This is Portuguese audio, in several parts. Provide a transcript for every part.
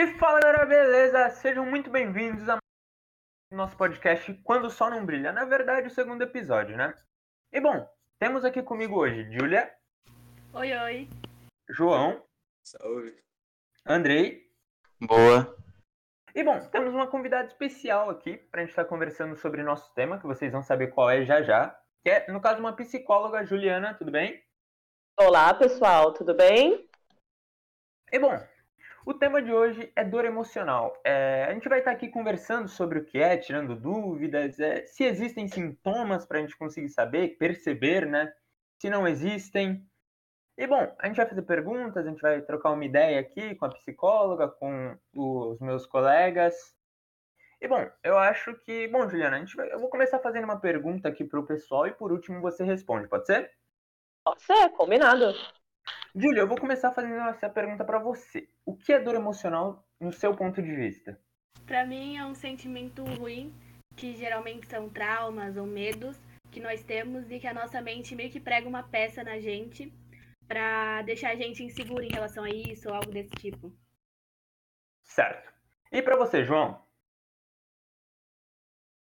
E fala galera, beleza? Sejam muito bem-vindos ao nosso podcast Quando o Sol Não Brilha. Na verdade, o segundo episódio, né? E bom, temos aqui comigo hoje Júlia. Oi, oi. João. Salve. Andrei. Boa. E bom, temos uma convidada especial aqui para a gente estar tá conversando sobre nosso tema, que vocês vão saber qual é já já. Que é, no caso, uma psicóloga, Juliana, tudo bem? Olá, pessoal, tudo bem? E bom, o tema de hoje é dor emocional. É, a gente vai estar aqui conversando sobre o que é, tirando dúvidas, é, se existem sintomas para a gente conseguir saber, perceber, né? Se não existem. E bom, a gente vai fazer perguntas, a gente vai trocar uma ideia aqui com a psicóloga, com os meus colegas. E bom, eu acho que. Bom, Juliana, a gente vai, eu vou começar fazendo uma pergunta aqui para o pessoal e por último você responde, pode ser? Pode ser, combinado. Júlia, eu vou começar fazendo essa pergunta para você. O que é dor emocional no seu ponto de vista? Para mim é um sentimento ruim, que geralmente são traumas ou medos que nós temos e que a nossa mente meio que prega uma peça na gente para deixar a gente inseguro em relação a isso ou algo desse tipo. Certo. E para você, João?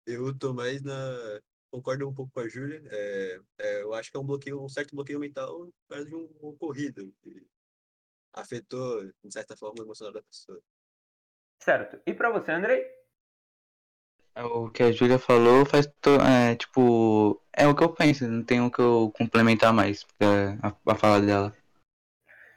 Eu tô mais na concordo um pouco com a Júlia. É, é, eu acho que é um bloqueio, um certo bloqueio mental mais de um ocorrido que afetou, de certa forma, o emocional da pessoa. Certo. E para você, Andrei? É, o que a Júlia falou faz to... é, tipo é o que eu penso, não tem o que eu complementar mais a, a fala dela.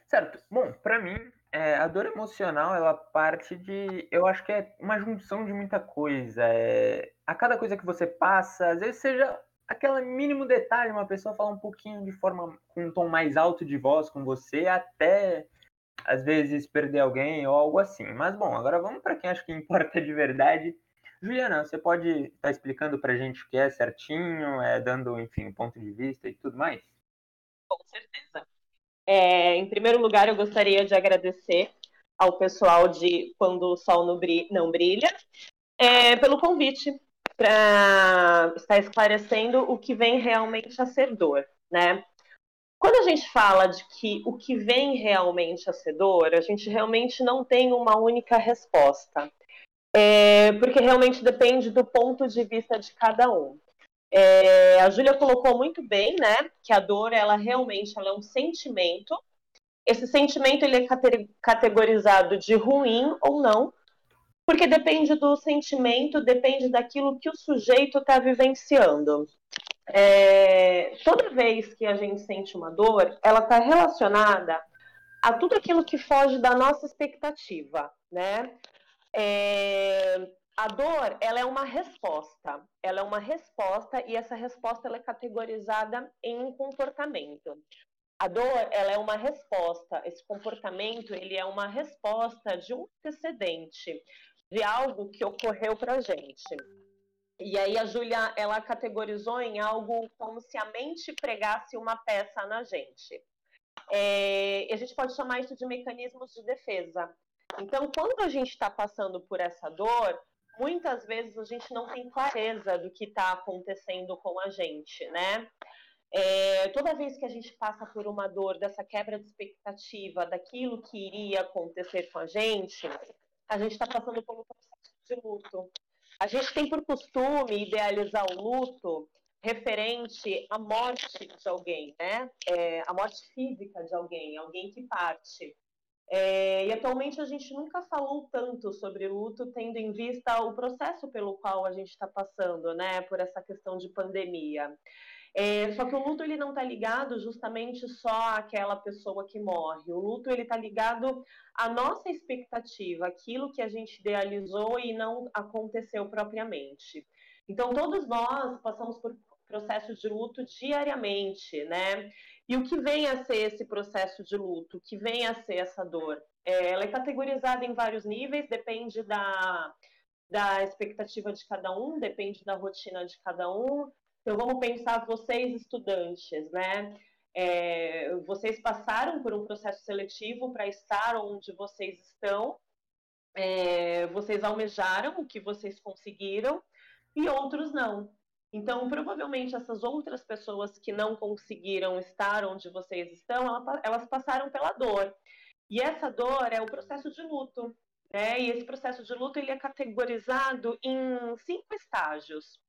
Certo. Bom, para mim é, a dor emocional ela parte de, eu acho que é uma junção de muita coisa. É, a cada coisa que você passa, às vezes seja aquele mínimo detalhe, uma pessoa falar um pouquinho de forma com um tom mais alto de voz com você, até às vezes perder alguém ou algo assim. Mas bom, agora vamos para quem acho que importa de verdade. Juliana, você pode estar tá explicando para a gente o que é certinho, é, dando, enfim, um ponto de vista e tudo mais? Com certeza. É, em primeiro lugar, eu gostaria de agradecer ao pessoal de Quando o Sol Não Brilha é, pelo convite para estar esclarecendo o que vem realmente a ser dor, né? Quando a gente fala de que o que vem realmente a ser dor, a gente realmente não tem uma única resposta, é, porque realmente depende do ponto de vista de cada um. É, a Júlia colocou muito bem, né, que a dor, ela realmente ela é um sentimento. Esse sentimento ele é categorizado de ruim ou não, porque depende do sentimento, depende daquilo que o sujeito está vivenciando. É, toda vez que a gente sente uma dor, ela está relacionada a tudo aquilo que foge da nossa expectativa, né? É, a dor, ela é uma resposta. Ela é uma resposta e essa resposta ela é categorizada em um comportamento. A dor, ela é uma resposta. Esse comportamento, ele é uma resposta de um antecedente de algo que ocorreu para gente. E aí a Júlia, ela categorizou em algo como se a mente pregasse uma peça na gente. É, a gente pode chamar isso de mecanismos de defesa. Então, quando a gente está passando por essa dor, muitas vezes a gente não tem clareza do que está acontecendo com a gente, né? É, toda vez que a gente passa por uma dor dessa quebra de expectativa daquilo que iria acontecer com a gente, a gente está passando por um processo de luto. A gente tem por costume idealizar o luto referente à morte de alguém, né? É, a morte física de alguém, alguém que parte. É, e atualmente a gente nunca falou tanto sobre luto, tendo em vista o processo pelo qual a gente está passando, né? Por essa questão de pandemia. É, só que o luto ele não está ligado justamente só àquela pessoa que morre. O luto ele está ligado à nossa expectativa, aquilo que a gente idealizou e não aconteceu propriamente. Então todos nós passamos por processos de luto diariamente, né? E o que vem a ser esse processo de luto? O que vem a ser essa dor? É, ela é categorizada em vários níveis, depende da, da expectativa de cada um, depende da rotina de cada um, então vamos pensar vocês estudantes, né? É, vocês passaram por um processo seletivo para estar onde vocês estão, é, vocês almejaram o que vocês conseguiram e outros não. Então, provavelmente essas outras pessoas que não conseguiram estar onde vocês estão, elas passaram pela dor. E essa dor é o processo de luto. né? E esse processo de luto ele é categorizado em cinco estágios.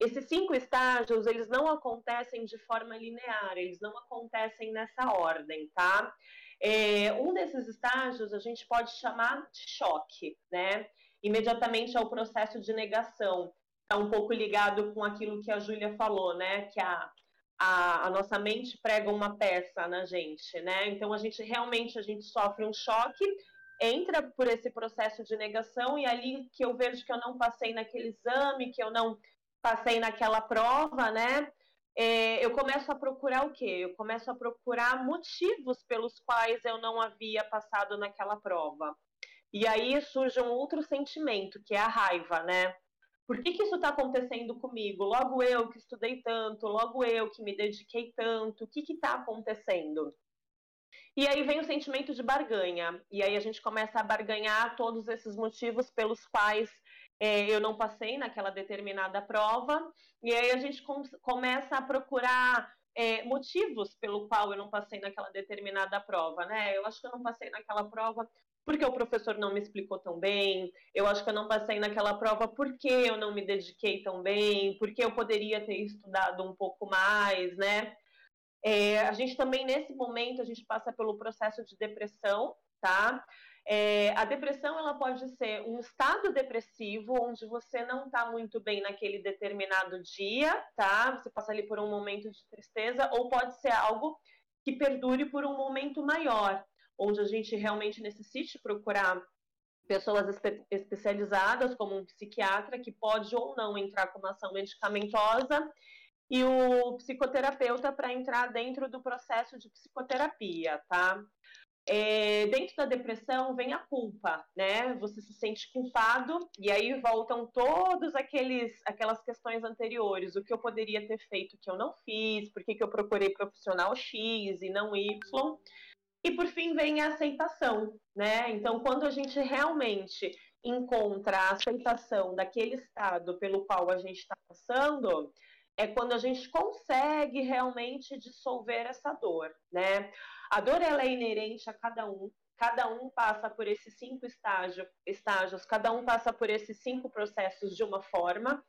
Esses cinco estágios, eles não acontecem de forma linear, eles não acontecem nessa ordem, tá? É, um desses estágios a gente pode chamar de choque, né? Imediatamente ao processo de negação. Está um pouco ligado com aquilo que a Júlia falou, né? Que a, a, a, nossa mente prega uma peça na gente, né? Então a gente realmente a gente sofre um choque, entra por esse processo de negação e ali que eu vejo que eu não passei naquele exame, que eu não passei naquela prova, né? É, eu começo a procurar o quê? Eu começo a procurar motivos pelos quais eu não havia passado naquela prova. E aí surge um outro sentimento, que é a raiva, né? Por que, que isso está acontecendo comigo? Logo eu que estudei tanto, logo eu que me dediquei tanto, o que está acontecendo? E aí vem o sentimento de barganha. E aí a gente começa a barganhar todos esses motivos pelos quais é, eu não passei naquela determinada prova, e aí a gente com, começa a procurar é, motivos pelo qual eu não passei naquela determinada prova, né? Eu acho que eu não passei naquela prova porque o professor não me explicou tão bem, eu acho que eu não passei naquela prova porque eu não me dediquei tão bem, porque eu poderia ter estudado um pouco mais, né? É, a gente também, nesse momento, a gente passa pelo processo de depressão, tá? É, a depressão ela pode ser um estado depressivo onde você não está muito bem naquele determinado dia, tá? Você passa ali por um momento de tristeza, ou pode ser algo que perdure por um momento maior, onde a gente realmente necessite procurar pessoas espe especializadas, como um psiquiatra, que pode ou não entrar com uma ação medicamentosa, e o psicoterapeuta para entrar dentro do processo de psicoterapia, tá? É, dentro da depressão vem a culpa, né? Você se sente culpado e aí voltam todos aqueles aquelas questões anteriores, o que eu poderia ter feito que eu não fiz, por que, que eu procurei profissional X e não Y. E por fim vem a aceitação, né? Então, quando a gente realmente encontra a aceitação daquele estado pelo qual a gente está passando, é quando a gente consegue realmente dissolver essa dor, né? A dor ela é inerente a cada um, cada um passa por esses cinco estágio, estágios, cada um passa por esses cinco processos de uma forma.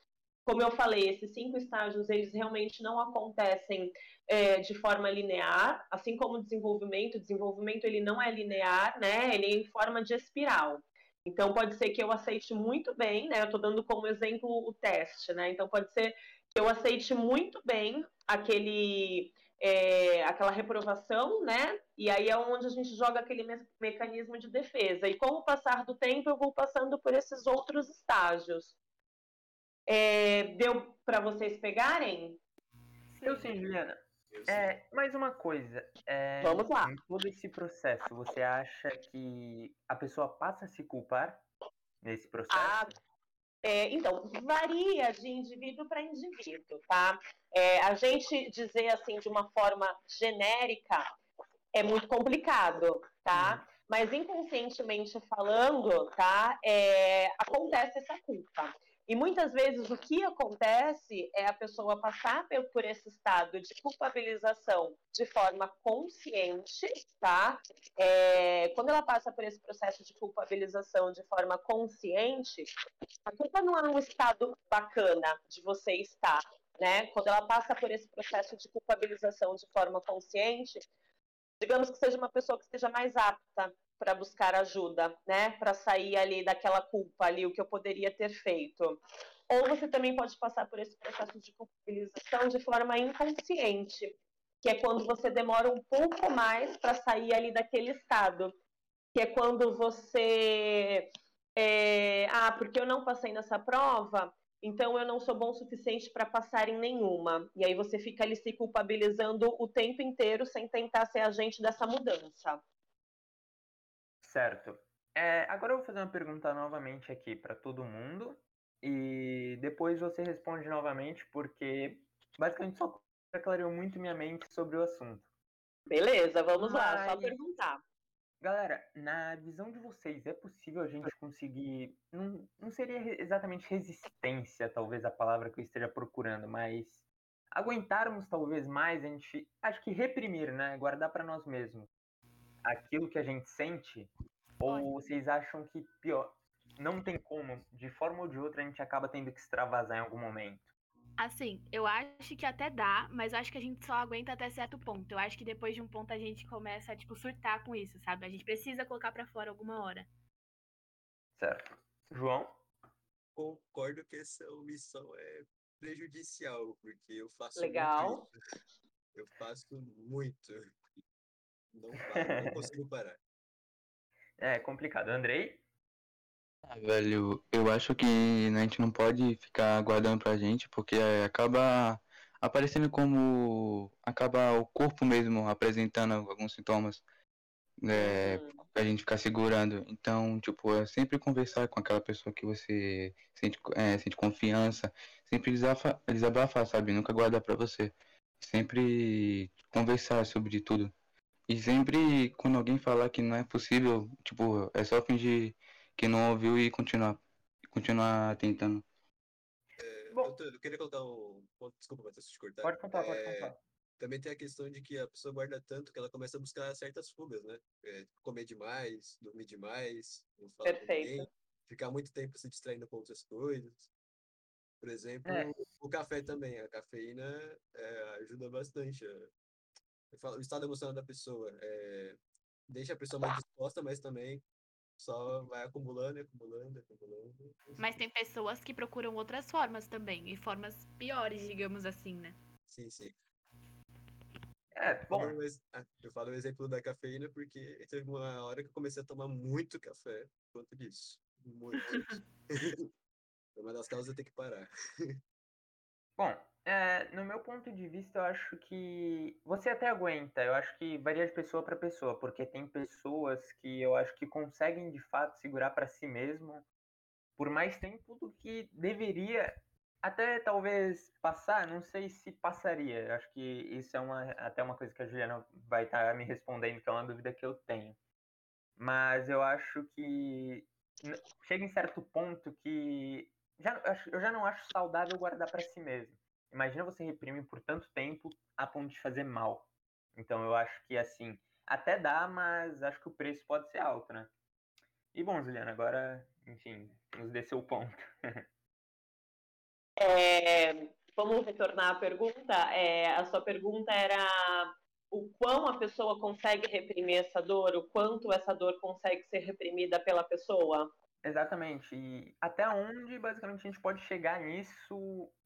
Como eu falei, esses cinco estágios eles realmente não acontecem é, de forma linear, assim como o desenvolvimento. O desenvolvimento ele não é linear, né? Ele é em forma de espiral. Então pode ser que eu aceite muito bem, né? Eu estou dando como exemplo o teste, né? Então pode ser eu aceite muito bem aquele é, aquela reprovação, né? E aí é onde a gente joga aquele me mecanismo de defesa. E com o passar do tempo, eu vou passando por esses outros estágios. É, deu para vocês pegarem? Eu sim, Juliana. É, mais uma coisa. É, Vamos lá. Em todo esse processo, você acha que a pessoa passa a se culpar nesse processo? Ah, é, então, varia de indivíduo para indivíduo, tá? É, a gente dizer assim de uma forma genérica é muito complicado, tá? Uhum. Mas inconscientemente falando, tá? É, acontece essa culpa. E muitas vezes o que acontece é a pessoa passar por esse estado de culpabilização de forma consciente, tá? É, quando ela passa por esse processo de culpabilização de forma consciente, a culpa não é um estado bacana de você estar, né? Quando ela passa por esse processo de culpabilização de forma consciente, digamos que seja uma pessoa que esteja mais apta para buscar ajuda, né? Para sair ali daquela culpa ali, o que eu poderia ter feito. Ou você também pode passar por esse processo de culpabilização de forma inconsciente, que é quando você demora um pouco mais para sair ali daquele estado, que é quando você é, ah, porque eu não passei nessa prova, então eu não sou bom o suficiente para passar em nenhuma. E aí você fica ali se culpabilizando o tempo inteiro sem tentar ser agente dessa mudança. Certo. É, agora eu vou fazer uma pergunta novamente aqui para todo mundo e depois você responde novamente porque basicamente só clareou muito minha mente sobre o assunto. Beleza, vamos Mas... lá, só perguntar. Galera, na visão de vocês, é possível a gente conseguir. Não, não seria exatamente resistência, talvez a palavra que eu esteja procurando, mas aguentarmos talvez mais, a gente. Acho que reprimir, né? Guardar para nós mesmos aquilo que a gente sente Ou vocês acham que pior, não tem como, de forma ou de outra, a gente acaba tendo que extravasar em algum momento? Assim, eu acho que até dá, mas eu acho que a gente só aguenta até certo ponto. Eu acho que depois de um ponto a gente começa a, tipo, surtar com isso, sabe? A gente precisa colocar pra fora alguma hora. Certo. João? Concordo que essa omissão é prejudicial, porque eu faço Legal. muito isso. Eu faço muito. Não paro, não consigo parar. É complicado. Andrei? Ah, velho, eu acho que a gente não pode ficar guardando pra gente, porque é, acaba aparecendo como. acaba o corpo mesmo apresentando alguns sintomas. É, Hum. pra gente ficar segurando. Então, tipo, é sempre conversar com aquela pessoa que você sente, é, sente confiança, sempre desafa- desabafar, sabe? Nunca guardar pra você. Sempre conversar sobre tudo. E sempre, quando alguém falar que não é possível, tipo, é só fingir que não ouviu e continuar, continuar tentando. É, Bom. eu, queria colocar um ponto, desculpa, Matheus, te cortar. Pode contar, pode É, contar. Também tem a questão de que a pessoa guarda tanto que ela começa a buscar certas fugas, né? É, comer demais, dormir demais, não falar com Perfeito. ninguém, ficar muito tempo se distraindo com outras coisas. Por exemplo, É. o café também. A cafeína é, ajuda bastante. a- falo, o estado emocional da pessoa é, deixa a pessoa mais disposta, mas também só vai acumulando, e acumulando, e acumulando. Mas tem pessoas que procuram outras formas também, e formas piores, digamos assim, né? Sim, sim. É, bom, ah, eu falo o exemplo da cafeína porque teve uma hora que eu comecei a tomar muito café por conta disso. Muito. Foi uma das causas eu ter que parar. Bom, é, no meu ponto de vista, eu acho que você até aguenta. Eu acho que varia de pessoa para pessoa, porque tem pessoas que eu acho que conseguem de fato segurar para si mesmo por mais tempo do que deveria até talvez passar. Não sei se passaria. Eu acho que isso é uma, até uma coisa que a Juliana vai estar me respondendo, que é uma dúvida que eu tenho. Mas eu acho que chega em certo ponto que já, eu já não acho saudável guardar para si mesmo. Imagina você reprimir por tanto tempo a ponto de fazer mal. Então eu acho que assim, até dá, mas acho que o preço pode ser alto, né? E bom, Juliana, agora, enfim, nos dê seu ponto. É, vamos retornar à pergunta. É, a sua pergunta era o quão a pessoa consegue reprimir essa dor, o quanto essa dor consegue ser reprimida pela pessoa? Exatamente. E até onde basicamente a gente pode chegar nisso,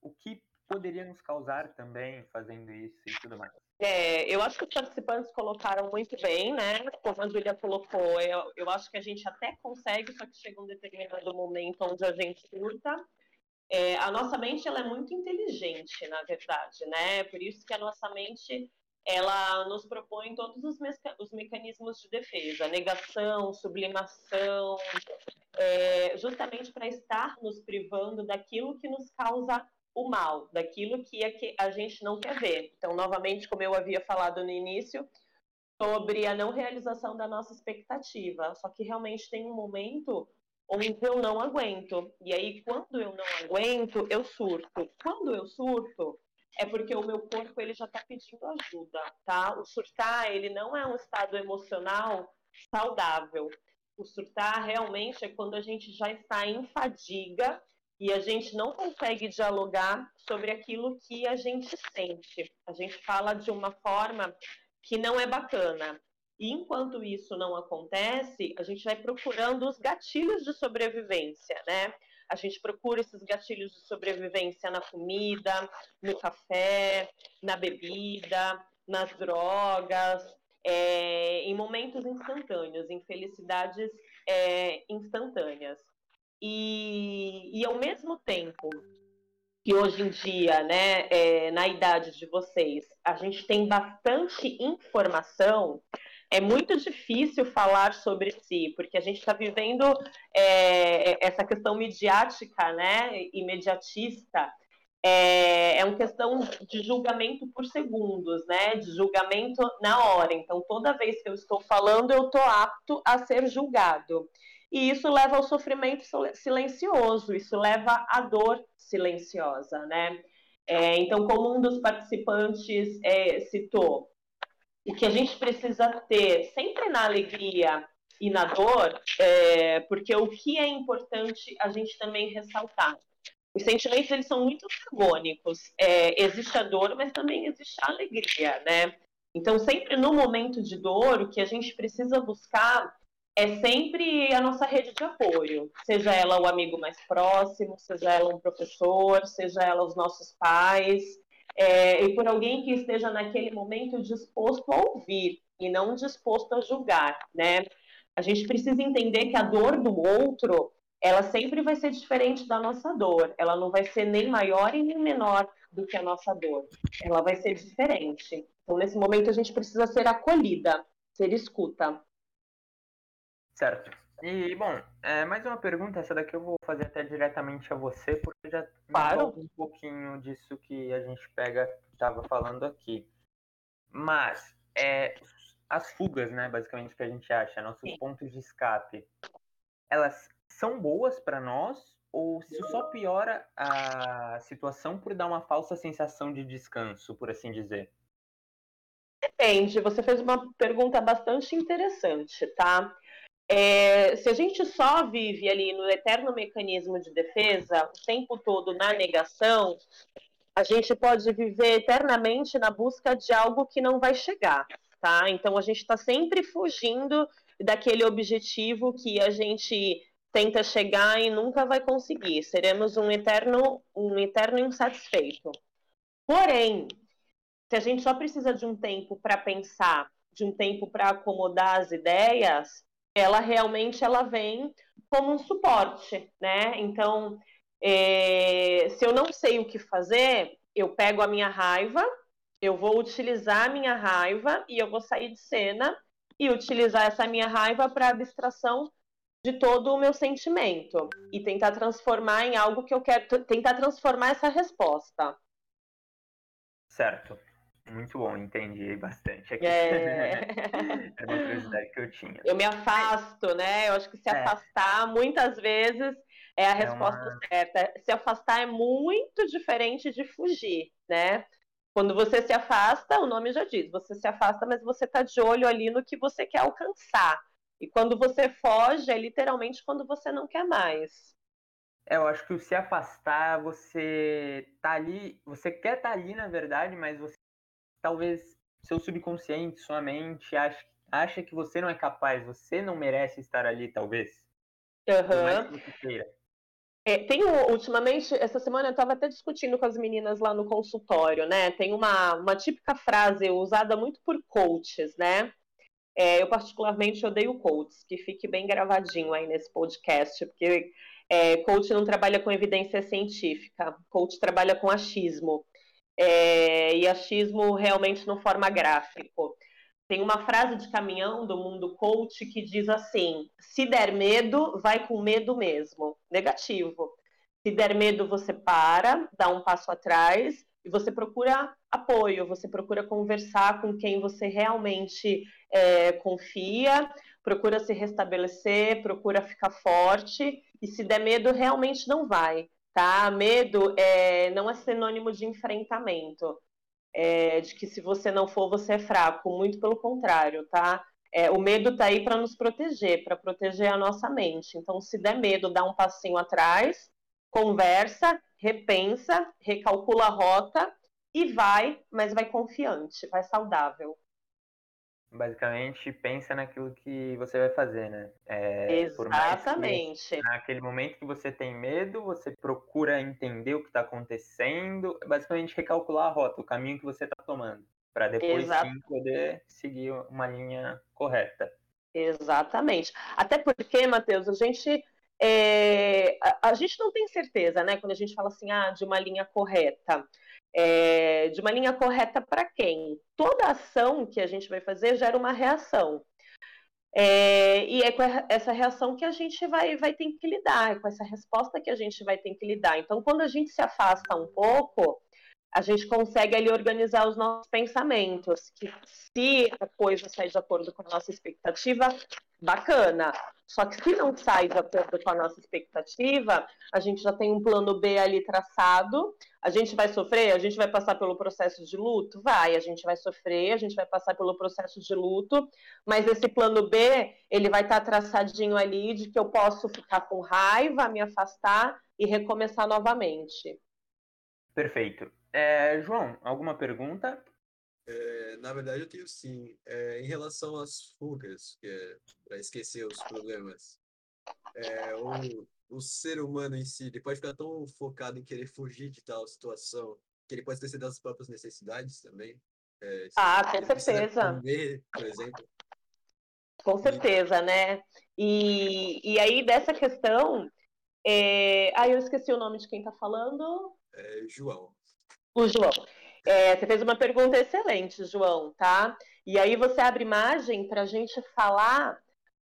o que poderia nos causar também fazendo isso e tudo mais. É, eu acho que os participantes colocaram muito bem, né? Como a Júlia colocou, eu, eu acho que a gente até consegue, só que chega um determinado momento onde a gente surta. É, a nossa mente ela é muito inteligente, na verdade, né? Por isso que a nossa mente ela nos propõe todos os, meca- os mecanismos de defesa, negação, sublimação, é, justamente para estar nos privando daquilo que nos causa o mal, daquilo que, é que a gente não quer ver. Então, novamente, como eu havia falado no início, sobre a não realização da nossa expectativa. Só que realmente tem um momento onde eu não aguento. E aí, quando eu não aguento, eu surto. Quando eu surto, é porque o meu corpo ele já está pedindo ajuda, tá? O surtar, ele não é um estado emocional saudável. O surtar realmente é quando a gente já está em fadiga e a gente não consegue dialogar sobre aquilo que a gente sente. A gente fala de uma forma que não é bacana. E enquanto isso não acontece, a gente vai procurando os gatilhos de sobrevivência, né? A gente procura esses gatilhos de sobrevivência na comida, no café, na bebida, nas drogas, é, em momentos instantâneos, em felicidades é, instantâneas. E, e ao mesmo tempo que hoje em dia, né, é, na idade de vocês, a gente tem bastante informação, é muito difícil falar sobre si, porque a gente está vivendo é, essa questão midiática, né, imediatista, é, é uma questão de julgamento por segundos, né, de julgamento na hora. Então, toda vez que eu estou falando, eu estou apto a ser julgado. E isso leva ao sofrimento silencioso, isso leva à dor silenciosa, né? É, então, como um dos participantes é, citou, o que a gente precisa ter sempre na alegria e na dor, é, porque o que é importante a gente também ressaltar. Os sentimentos eles são muito antagônicos. É, existe a dor, mas também existe a alegria, né? Então, sempre no momento de dor, o que a gente precisa buscar é sempre a nossa rede de apoio, seja ela o amigo mais próximo, seja ela um professor, seja ela os nossos pais, é, e por alguém que esteja naquele momento disposto a ouvir e não disposto a julgar, né? A gente precisa entender que a dor do outro, ela sempre vai ser diferente da nossa dor. Ela não vai ser nem maior e nem menor do que a nossa dor. Ela vai ser diferente. Então, nesse momento, a gente precisa ser acolhida, ser escuta. Certo. E, bom, é, mais uma pergunta, essa daqui eu vou fazer até diretamente a você, porque já claro. um pouquinho disso que a gente pega, estava falando aqui. Mas, é, as fugas, né, basicamente, que a gente acha, nossos Sim. pontos de escape, elas são boas para nós ou isso só piora a situação por dar uma falsa sensação de descanso, por assim dizer? Depende, você fez uma pergunta bastante interessante, tá? É, se a gente só vive ali no eterno mecanismo de defesa, o tempo todo na negação, a gente pode viver eternamente na busca de algo que não vai chegar, tá? Então a gente está sempre fugindo daquele objetivo que a gente tenta chegar e nunca vai conseguir. Seremos um eterno, um eterno insatisfeito. Porém, se a gente só precisa de um tempo para pensar, de um tempo para acomodar as ideias, ela realmente ela vem como um suporte, né? Então, é, se eu não sei o que fazer, eu pego a minha raiva, eu vou utilizar a minha raiva e eu vou sair de cena e utilizar essa minha raiva para abstração de todo o meu sentimento e tentar transformar em algo que eu quero, tentar transformar essa resposta. Certo. Muito bom, entendi bastante aqui. É... Era uma curiosidade que eu tinha. Eu me afasto, né? Eu acho que se é. afastar, muitas vezes, é a é resposta uma... certa. Se afastar é muito diferente de fugir, né? Quando você se afasta, o nome já diz, você se afasta, mas você está de olho ali no que você quer alcançar. E quando você foge, é literalmente quando você não quer mais. É, eu acho que o se afastar, você tá ali, você quer estar tá ali na verdade, mas você talvez seu subconsciente, sua mente acha, acha que você não é capaz, você não merece estar ali, talvez. Uhum. É, tem ultimamente, essa semana eu estava até discutindo com as meninas lá no consultório, né? Tem uma, uma típica frase usada muito por coaches, né? É, eu particularmente odeio coaches, que fique bem gravadinho aí nesse podcast, porque é, coach não trabalha com evidência científica, coach trabalha com achismo é, e achismo realmente no forma gráfico. Tem uma frase de caminhão do mundo coach que diz assim: se der medo, vai com medo mesmo. Negativo. Se der medo, você para, dá um passo atrás e você procura apoio, você procura conversar com quem você realmente é, confia, procura se restabelecer, procura ficar forte, e se der medo, realmente não vai tá? Medo é, não é sinônimo de enfrentamento, é, de que se você não for, você é fraco. Muito pelo contrário, tá? É, o medo está aí para nos proteger, para proteger a nossa mente. Então, se der medo, dá um passinho atrás, conversa, repensa, recalcula a rota e vai, mas vai confiante, vai saudável basicamente pensa naquilo que você vai fazer, né? É, Exatamente. naquele momento que você tem medo, você procura entender o que está acontecendo, basicamente recalcular a rota, o caminho que você está tomando, para depois sim poder seguir uma linha correta. Exatamente. Até porque, Matheus, a gente é, a, a, gente não tem certeza, né? Quando a gente fala assim, ah, de uma linha correta. É, de uma linha correta para quem? Toda ação que a gente vai fazer gera uma reação. É, e é com essa reação que a gente vai, vai ter que lidar, é com essa resposta que a gente vai ter que lidar. Então, quando a gente se afasta um pouco, a gente consegue ali organizar os nossos pensamentos. Que se a coisa sai de acordo com a nossa expectativa, bacana. Só que se não sai de acordo com a nossa expectativa, a gente já tem um plano B ali traçado. A gente vai sofrer, a gente vai passar pelo processo de luto? Vai, a gente vai sofrer, a gente vai passar pelo processo de luto, mas esse plano B, ele vai estar traçadinho ali de que eu posso ficar com raiva, me afastar e recomeçar novamente. Perfeito. É, João, alguma pergunta? É, na verdade, eu tenho sim. É, em relação às fugas, que é para esquecer os problemas, é, o, o ser humano em si, ele pode ficar tão focado em querer fugir de tal situação que ele pode esquecer das próprias necessidades também. É, ah, com certeza. Comer, por exemplo. Com certeza, né? E, e aí, dessa questão. É... Ah, eu esqueci o nome de quem está falando. É, João. O João. É, você fez uma pergunta excelente, João, tá? E aí você abre margem para a gente falar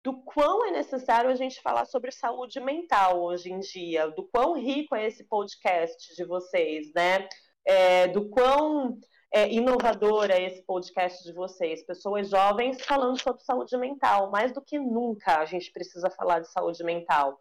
do quão é necessário a gente falar sobre saúde mental hoje em dia, do quão rico é esse podcast de vocês, né? É, do quão é, inovador é esse podcast de vocês, pessoas jovens falando sobre saúde mental. Mais do que nunca a gente precisa falar de saúde mental.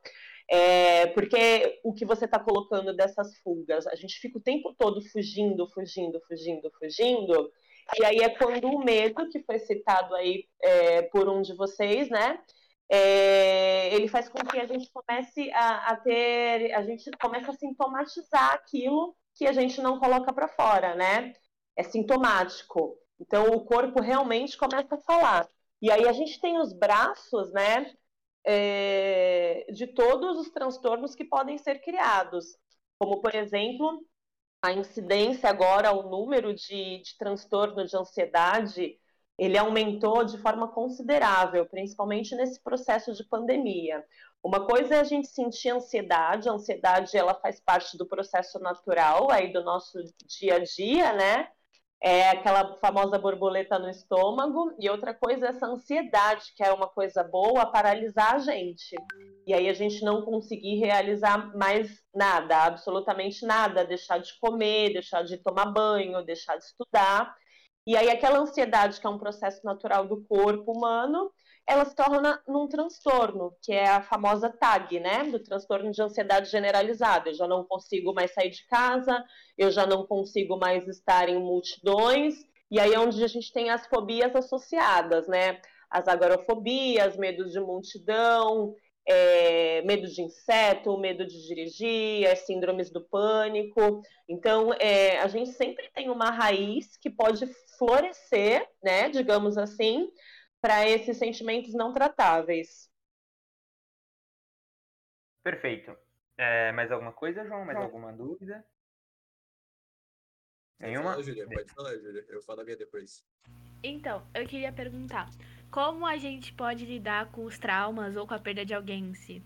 É, porque o que você está colocando dessas fugas, a gente fica o tempo todo fugindo, fugindo, fugindo, fugindo, e aí é quando o medo, que foi citado aí é, por um de vocês, né? É, ele faz com que a gente comece a, a, ter, a gente começa a sintomatizar aquilo que a gente não coloca para fora, né? É sintomático. Então o corpo realmente começa a falar. E aí a gente tem os braços, né? É, de todos os transtornos que podem ser criados, como, por exemplo, a incidência agora, o número de, de transtorno de ansiedade, ele aumentou de forma considerável, principalmente nesse processo de pandemia. Uma coisa é a gente sentir ansiedade, a ansiedade ela faz parte do processo natural aí do nosso dia a dia, né? É aquela famosa borboleta no estômago, e outra coisa é essa ansiedade, que é uma coisa boa, paralisar a gente. E aí a gente não conseguir realizar mais nada, absolutamente nada, deixar de comer, deixar de tomar banho, deixar de estudar. E aí aquela ansiedade, que é um processo natural do corpo humano, ela se torna num transtorno, que é a famosa TAG, né? Do transtorno de ansiedade generalizada. Eu já não consigo mais sair de casa, eu já não consigo mais estar em multidões, e aí é onde a gente tem as fobias associadas, né? As agorafobias, medos de multidão, é, medo de inseto, medo de dirigir, as síndromes do pânico. Então, é, a gente sempre tem uma raiz que pode florescer, né, digamos assim, para esses sentimentos não tratáveis. Perfeito. É, mais alguma coisa, João? Mais alguma dúvida? Nenhuma? Fala, Júlia. Pode falar, Júlia. Eu falo a minha depois. Então, eu queria perguntar: como a gente pode lidar com os traumas ou com a perda de alguém em si?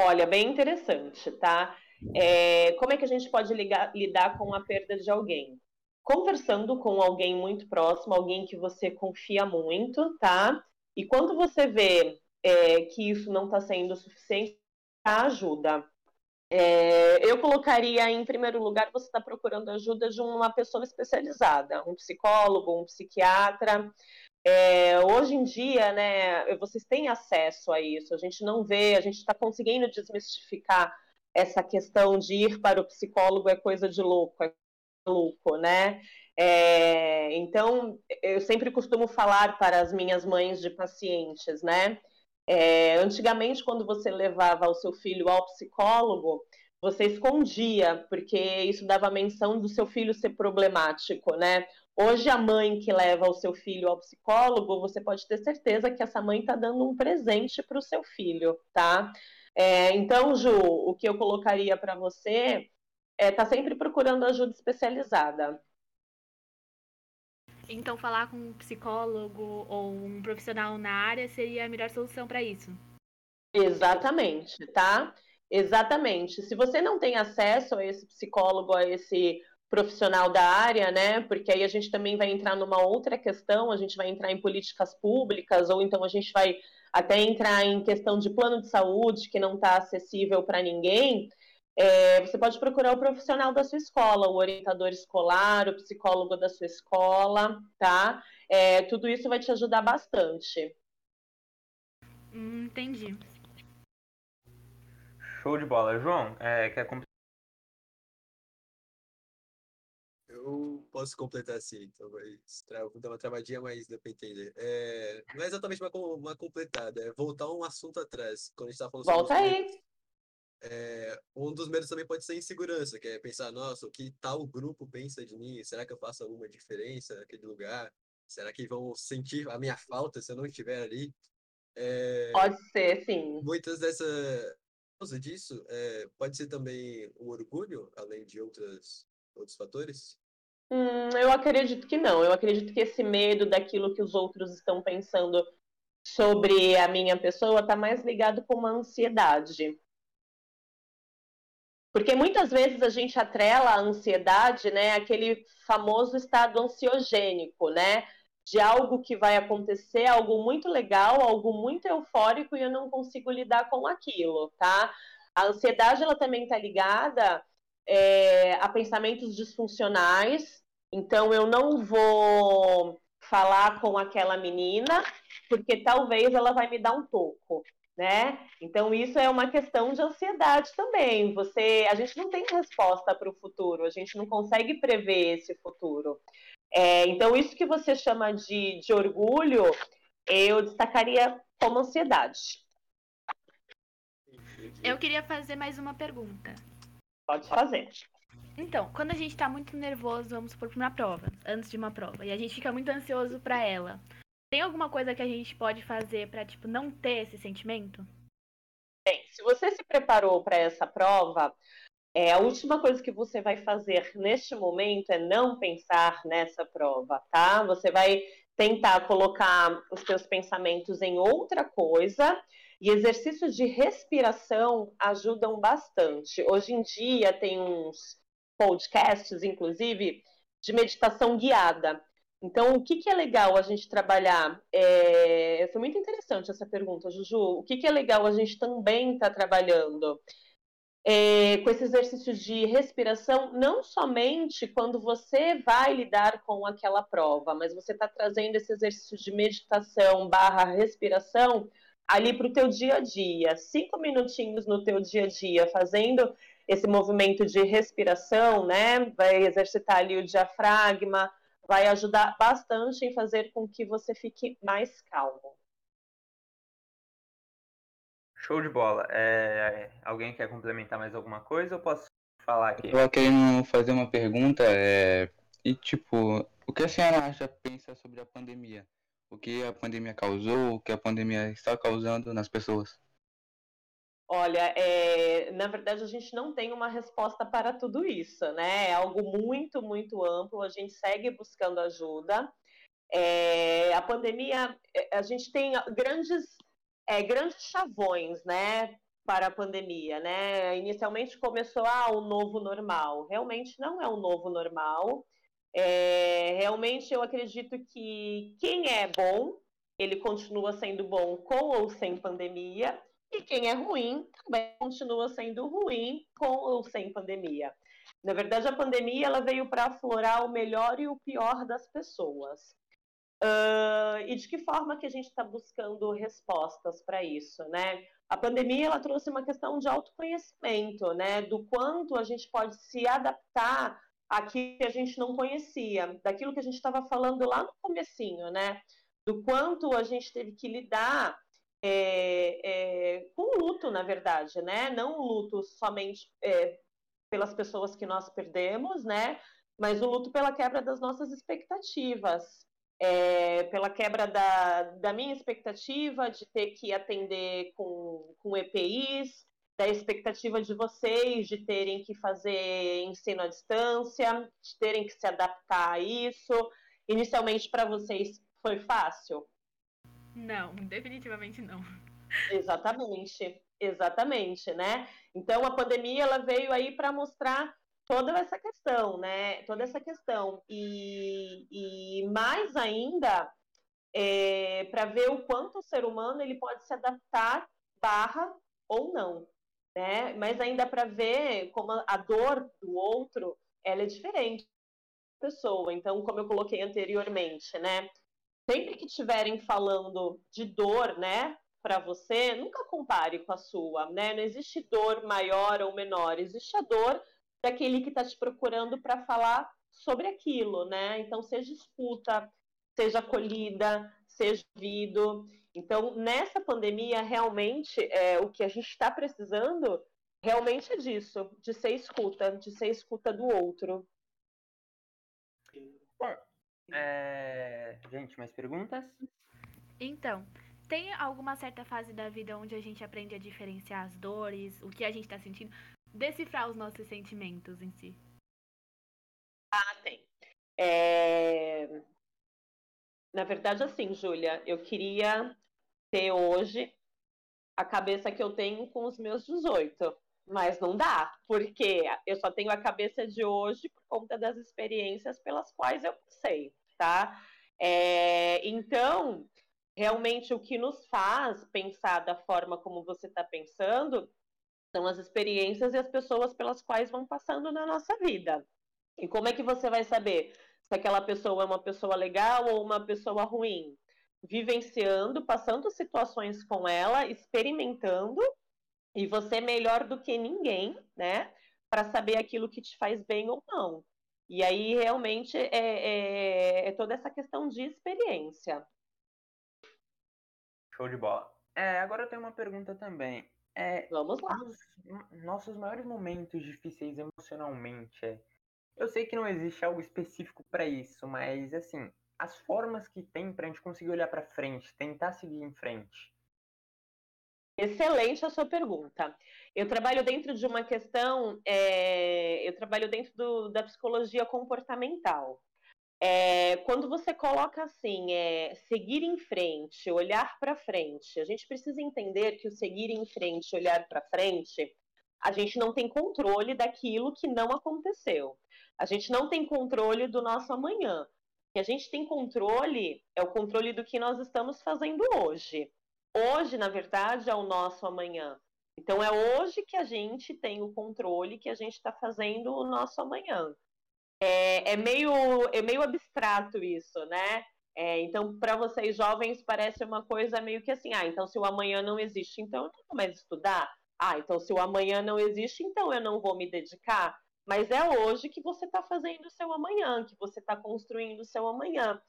Olha, bem interessante, tá? É, como é que a gente pode ligar, lidar com a perda de alguém? Conversando com alguém muito próximo, alguém que você confia muito, tá? E quando você vê é, que isso não está sendo suficiente, ajuda. É, eu colocaria em primeiro lugar você está procurando ajuda de uma pessoa especializada, um psicólogo, um psiquiatra. É, hoje em dia, né, vocês têm acesso a isso. A gente não vê, a gente está conseguindo desmistificar essa questão de ir para o psicólogo é coisa de louco, é maluco, né? É, então, eu sempre costumo falar para as minhas mães de pacientes, né? É, antigamente, quando você levava o seu filho ao psicólogo, você escondia, porque isso dava menção do seu filho ser problemático, né? Hoje, a mãe que leva o seu filho ao psicólogo, você pode ter certeza que essa mãe está dando um presente para o seu filho, tá? É, então, Ju, o que eu colocaria para você é estar tá sempre procurando ajuda especializada. Então, falar com um psicólogo ou um profissional na área seria a melhor solução para isso. Exatamente, tá? Exatamente. Se você não tem acesso a esse psicólogo, a esse profissional da área, né? Porque aí a gente também vai entrar numa outra questão, a gente vai entrar em políticas públicas, ou então a gente vai até entrar em questão de plano de saúde que não está acessível para ninguém. É, você pode procurar o profissional da sua escola, o orientador escolar, o psicólogo da sua escola, tá? É, tudo isso vai te ajudar bastante. Hum, entendi. Show de bola. João, é, quer completar? Eu posso completar assim, talvez tra- dar uma travadinha, mas dá pra entender. É, não é exatamente uma, uma completada, é voltar um assunto atrás. Quando a gente tá falando sobre Volta os aí. É, um dos medos também pode ser insegurança, que é pensar, nossa, o que tal grupo pensa de mim? Será que eu faço alguma diferença naquele lugar? Será que vão sentir a minha falta se eu não estiver ali? É, Pode ser, sim. muitas dessa causa disso, é, pode ser também o orgulho, além de outras, outros fatores? Hum, eu acredito que não. Eu acredito que esse medo daquilo que os outros estão pensando sobre a minha pessoa está mais ligado com uma ansiedade. Porque muitas vezes a gente atrela a ansiedade, né, aquele famoso estado ansiogênico, né, de algo que vai acontecer, algo muito legal, algo muito eufórico e eu não consigo lidar com aquilo, tá? A ansiedade ela também está ligada é, a pensamentos disfuncionais. Então eu não vou falar com aquela menina porque talvez ela vai me dar um toco né? Então isso é uma questão de ansiedade também. Você, a gente não tem resposta para o futuro, a gente não consegue prever esse futuro. É, então isso que você chama de, de orgulho, eu destacaria como ansiedade. Eu queria fazer mais uma pergunta. Pode fazer. Então, quando a gente tá muito nervoso, vamos supor, pra uma prova, antes de uma prova, e a gente fica muito ansioso pra ela, tem alguma coisa que a gente pode fazer pra, tipo, não ter esse sentimento? Bem, se você se preparou para essa prova, é, a última coisa que você vai fazer neste momento é não pensar nessa prova, tá? Você vai tentar colocar os seus pensamentos em outra coisa e exercícios de respiração ajudam bastante. Hoje em dia tem uns podcasts, inclusive, de meditação guiada. Então, o que, que é legal a gente trabalhar? É... Foi muito interessante essa pergunta, Juju. O que, que é legal a gente também estar tá trabalhando? É, com esses exercícios de respiração, não somente quando você vai lidar com aquela prova, mas você está trazendo esse exercício de meditação barra respiração ali para o teu dia a dia. Cinco minutinhos no teu dia a dia, fazendo esse movimento de respiração, né? Vai exercitar ali o diafragma, vai ajudar bastante em fazer com que você fique mais calmo. Show de bola. É, alguém quer complementar mais alguma coisa ou posso falar aqui? Eu tava querendo fazer uma pergunta, é, e tipo, o que a senhora acha, pensa sobre a pandemia? O que a pandemia causou, o que a pandemia está causando nas pessoas? Olha, é, na verdade a gente não tem uma resposta para tudo isso, né? É algo muito, muito amplo. A gente segue buscando ajuda. É, a pandemia, a gente tem grandes, é, grandes chavões, né? Para a pandemia, né? Inicialmente começou ah, o novo normal. Realmente não é o novo normal. Realmente eu acredito que quem é bom, ele continua sendo bom com ou sem pandemia. E quem é ruim também continua sendo ruim com ou sem pandemia. Na verdade, a pandemia ela veio para aflorar o melhor e o pior das pessoas. Uh, e de que forma que a gente está buscando respostas para isso, né? A pandemia ela trouxe uma questão de autoconhecimento, né? Do quanto a gente pode se adaptar àquilo que a gente não conhecia, daquilo que a gente estava falando lá no comecinho, né? Do quanto a gente teve que lidar é, é, com luto, na verdade, né? Não o luto somente é, pelas pessoas que nós perdemos, né? Mas o luto pela quebra das nossas expectativas, é, pela quebra da, da minha expectativa de ter que atender com, com EPIs, da expectativa de vocês de terem que fazer ensino à distância, de terem que se adaptar a isso. Inicialmente, para vocês, foi fácil? Não, definitivamente não. Exatamente, exatamente, né? Então a pandemia ela veio aí para mostrar toda essa questão, né? Toda essa questão e, e mais ainda é, para ver o quanto o ser humano ele pode se adaptar barra ou não, né? Mas ainda para ver como a dor do outro ela é diferente da pessoa. Então, como eu coloquei anteriormente, né? Sempre que estiverem falando de dor, né, para você, nunca compare com a sua, né? Não existe dor maior ou menor, existe a dor daquele que está te procurando para falar sobre aquilo, né? Então, seja escuta, seja acolhida, seja ouvido. Então, nessa pandemia, realmente, é, o que a gente está precisando realmente é disso, de ser escuta, de ser escuta do outro. É... gente, mais perguntas? Então, tem alguma certa fase da vida onde a gente aprende a diferenciar as dores, o que a gente está sentindo, decifrar os nossos sentimentos em si? Ah, tem. É... Na verdade, assim, Júlia, eu queria ter hoje a cabeça que eu tenho com os meus 18. Mas não dá, porque eu só tenho a cabeça de hoje por conta das experiências pelas quais eu passei, tá? É, então, realmente o que nos faz pensar da forma como você está pensando são as experiências e as pessoas pelas quais vão passando na nossa vida. E como é que você vai saber se aquela pessoa é uma pessoa legal ou uma pessoa ruim. Vivenciando, passando situações com ela, experimentando, e você melhor do que ninguém, né? Para saber aquilo que te faz bem ou não. E aí realmente é, é, é toda essa questão de experiência. Show de bola. É, agora eu tenho uma pergunta também. É, Vamos lá. nossos maiores momentos difíceis emocionalmente, é, eu sei que não existe algo específico para isso, mas assim, as formas que tem para a gente conseguir olhar para frente, tentar seguir em frente. Excelente a sua pergunta. Eu trabalho dentro de uma questão, é, eu trabalho dentro do, da psicologia comportamental. É, quando você coloca assim, é, seguir em frente, olhar para frente, a gente precisa entender que o seguir em frente, olhar para frente, a gente não tem controle daquilo que não aconteceu. A gente não tem controle do nosso amanhã. O que a gente tem controle é o controle do que nós estamos fazendo hoje. Hoje, na verdade, é o nosso amanhã. Então, é hoje que a gente tem o controle que a gente está fazendo o nosso amanhã. É, é, meio, é meio abstrato isso, né? É, então, para vocês jovens, parece uma coisa meio que assim: ah, então se o amanhã não existe, então eu não vou mais estudar. Ah, então se o amanhã não existe, então eu não vou me dedicar. Mas é hoje que você está fazendo o seu amanhã, que você está construindo o seu amanhã.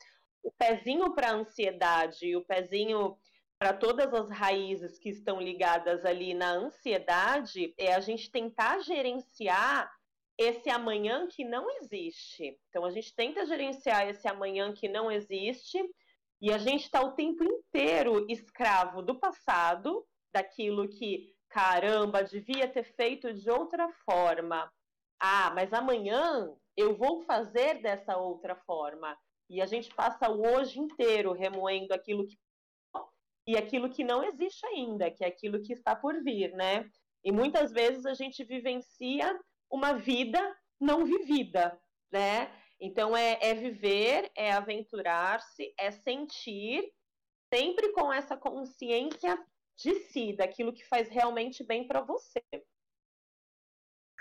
O pezinho para a ansiedade e o pezinho para todas as raízes que estão ligadas ali na ansiedade é a gente tentar gerenciar esse amanhã que não existe. Então a gente tenta gerenciar esse amanhã que não existe e a gente está o tempo inteiro escravo do passado, daquilo que caramba, devia ter feito de outra forma. Ah, mas amanhã eu vou fazer dessa outra forma. E a gente passa o hoje inteiro remoendo aquilo que e aquilo que não existe ainda, que é aquilo que está por vir, né? E muitas vezes a gente vivencia uma vida não vivida, né? Então é, é viver, é aventurar-se, é sentir, sempre com essa consciência de si, daquilo que faz realmente bem para você.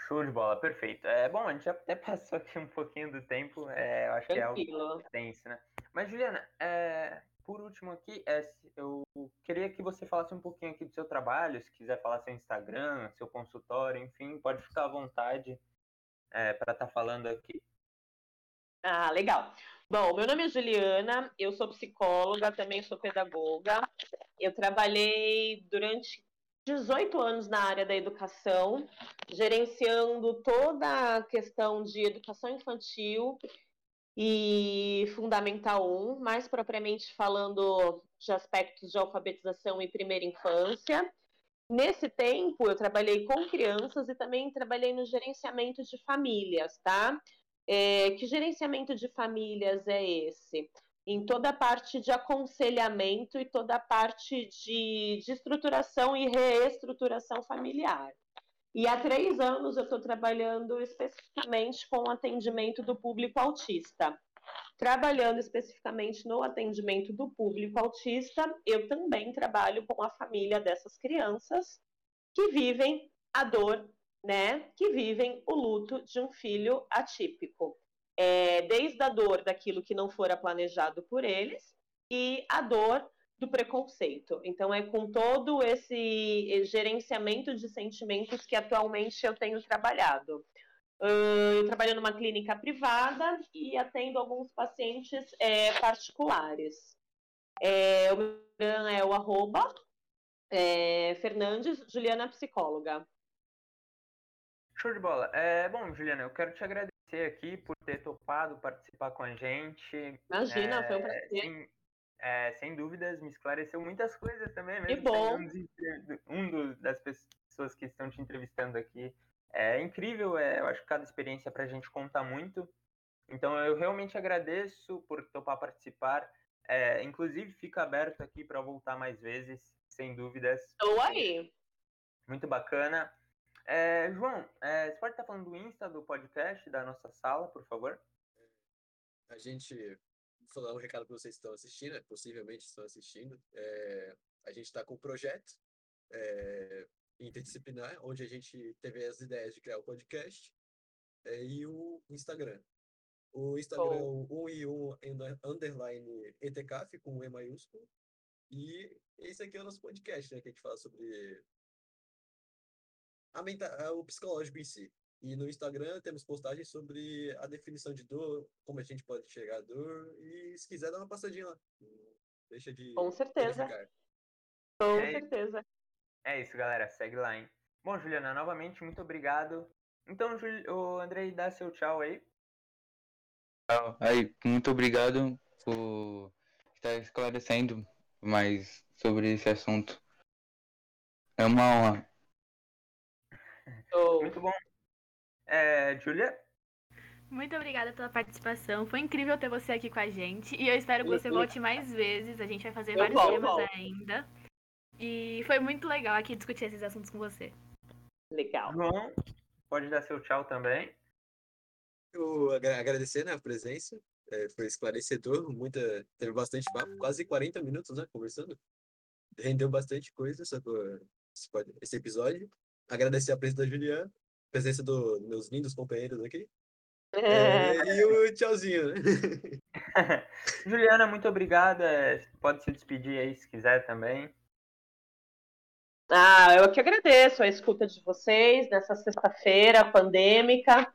Show de bola, perfeito. É, bom, a gente até passou aqui um pouquinho do tempo, é, acho Tranquilo. que é algo né? Mas, Juliana, é, por último aqui, é, eu queria que você falasse um pouquinho aqui do seu trabalho, se quiser falar seu Instagram, seu consultório, enfim, pode ficar à vontade é, para estar tá falando aqui. Ah, legal. Bom, meu nome é Juliana, eu sou psicóloga, também sou pedagoga. Eu trabalhei durante 18 anos na área da educação, gerenciando toda a questão de educação infantil e Fundamental 1, mais propriamente falando de aspectos de alfabetização e primeira infância. Nesse tempo, eu trabalhei com crianças e também trabalhei no gerenciamento de famílias, tá? É, que gerenciamento de famílias é esse? Em toda a parte de aconselhamento e toda a parte de, de estruturação e reestruturação familiar. E há três anos eu estou trabalhando especificamente com o atendimento do público autista. Trabalhando especificamente no atendimento do público autista, eu também trabalho com a família dessas crianças que vivem a dor, né, que vivem o luto de um filho atípico. É, desde a dor daquilo que não fora planejado por eles e a dor do preconceito. Então, é com todo esse gerenciamento de sentimentos que atualmente eu tenho trabalhado. eu trabalho numa clínica privada e atendo alguns pacientes é, particulares. É, o meu é o arroba é, Fernandes, Juliana Psicóloga. Show de bola. É, bom, Juliana, eu quero te agradecer aqui por ter topado participar com a gente. Imagina, é, foi um prazer. Sem, é, sem dúvidas, me esclareceu muitas coisas também. Mesmo que bom. Um, um do, das pessoas que estão te entrevistando aqui. É incrível, é, eu acho que cada experiência para a gente conta muito. Então, eu realmente agradeço por topar participar. É, inclusive, fica aberto aqui para voltar mais vezes, sem dúvidas. Estou aí. Muito bacana. É, João, é, você pode estar falando do Insta do podcast, da nossa sala, por favor? A gente, falar um recado para vocês que estão assistindo, né, possivelmente estão assistindo. É, a gente está com um projeto é, interdisciplinar, onde a gente teve as ideias de criar o podcast é, e o Instagram. O Instagram oh. 1 e 1 underline ETCAF com E maiúsculo. E esse aqui é o nosso podcast, né? Que a gente fala sobre a menta, o psicológico em si. E no Instagram temos postagens sobre a definição de dor, como a gente pode chegar à dor. E se quiser, dá uma passadinha lá. Deixa de. Com certeza. Com é certeza. Isso. É isso, galera. Segue lá, hein? Bom, Juliana, novamente, muito obrigado. Então, o Andrei, dá seu tchau aí. Aí, muito obrigado por estar esclarecendo mais sobre esse assunto. É uma honra. Oh. Muito bom. É, Julia? Muito obrigada pela participação. Foi incrível ter você aqui com a gente. E eu espero que você volte mais vezes. A gente vai fazer eu vários volto, temas volto. ainda. E foi muito legal aqui discutir esses assuntos com você. Legal. Bom, pode dar seu tchau também. Eu agradecer né, a presença, é, foi esclarecedor, muita, teve bastante papo, quase 40 minutos né, conversando. Rendeu bastante coisa sobre esse episódio. Agradecer a presença da Juliana, presença dos meus lindos companheiros aqui. É, e o tchauzinho? Juliana, muito obrigada. Pode se despedir aí se quiser também. Ah, eu que agradeço a escuta de vocês nessa sexta-feira pandêmica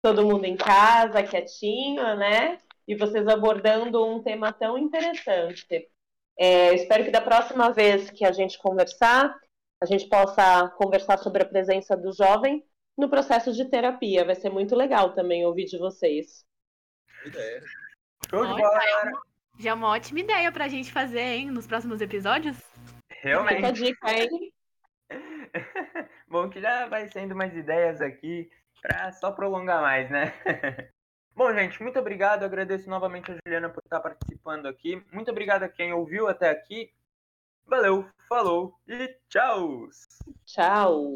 todo mundo em casa, quietinho, né? E vocês abordando um tema tão interessante. É, espero que da próxima vez que a gente conversar, a gente possa conversar sobre a presença do jovem no processo de terapia. Vai ser muito legal também ouvir de vocês. Ideia. Show de bola, galera. Já é uma ótima ideia pra gente fazer, hein, nos próximos episódios. Realmente. Fica a dica, hein? Bom, que já vai sendo mais ideias aqui para só prolongar mais, né? Bom, gente, muito obrigado. Agradeço novamente a Juliana por estar participando aqui. Muito obrigado a quem ouviu até aqui. Valeu, falou e tchau! Tchau!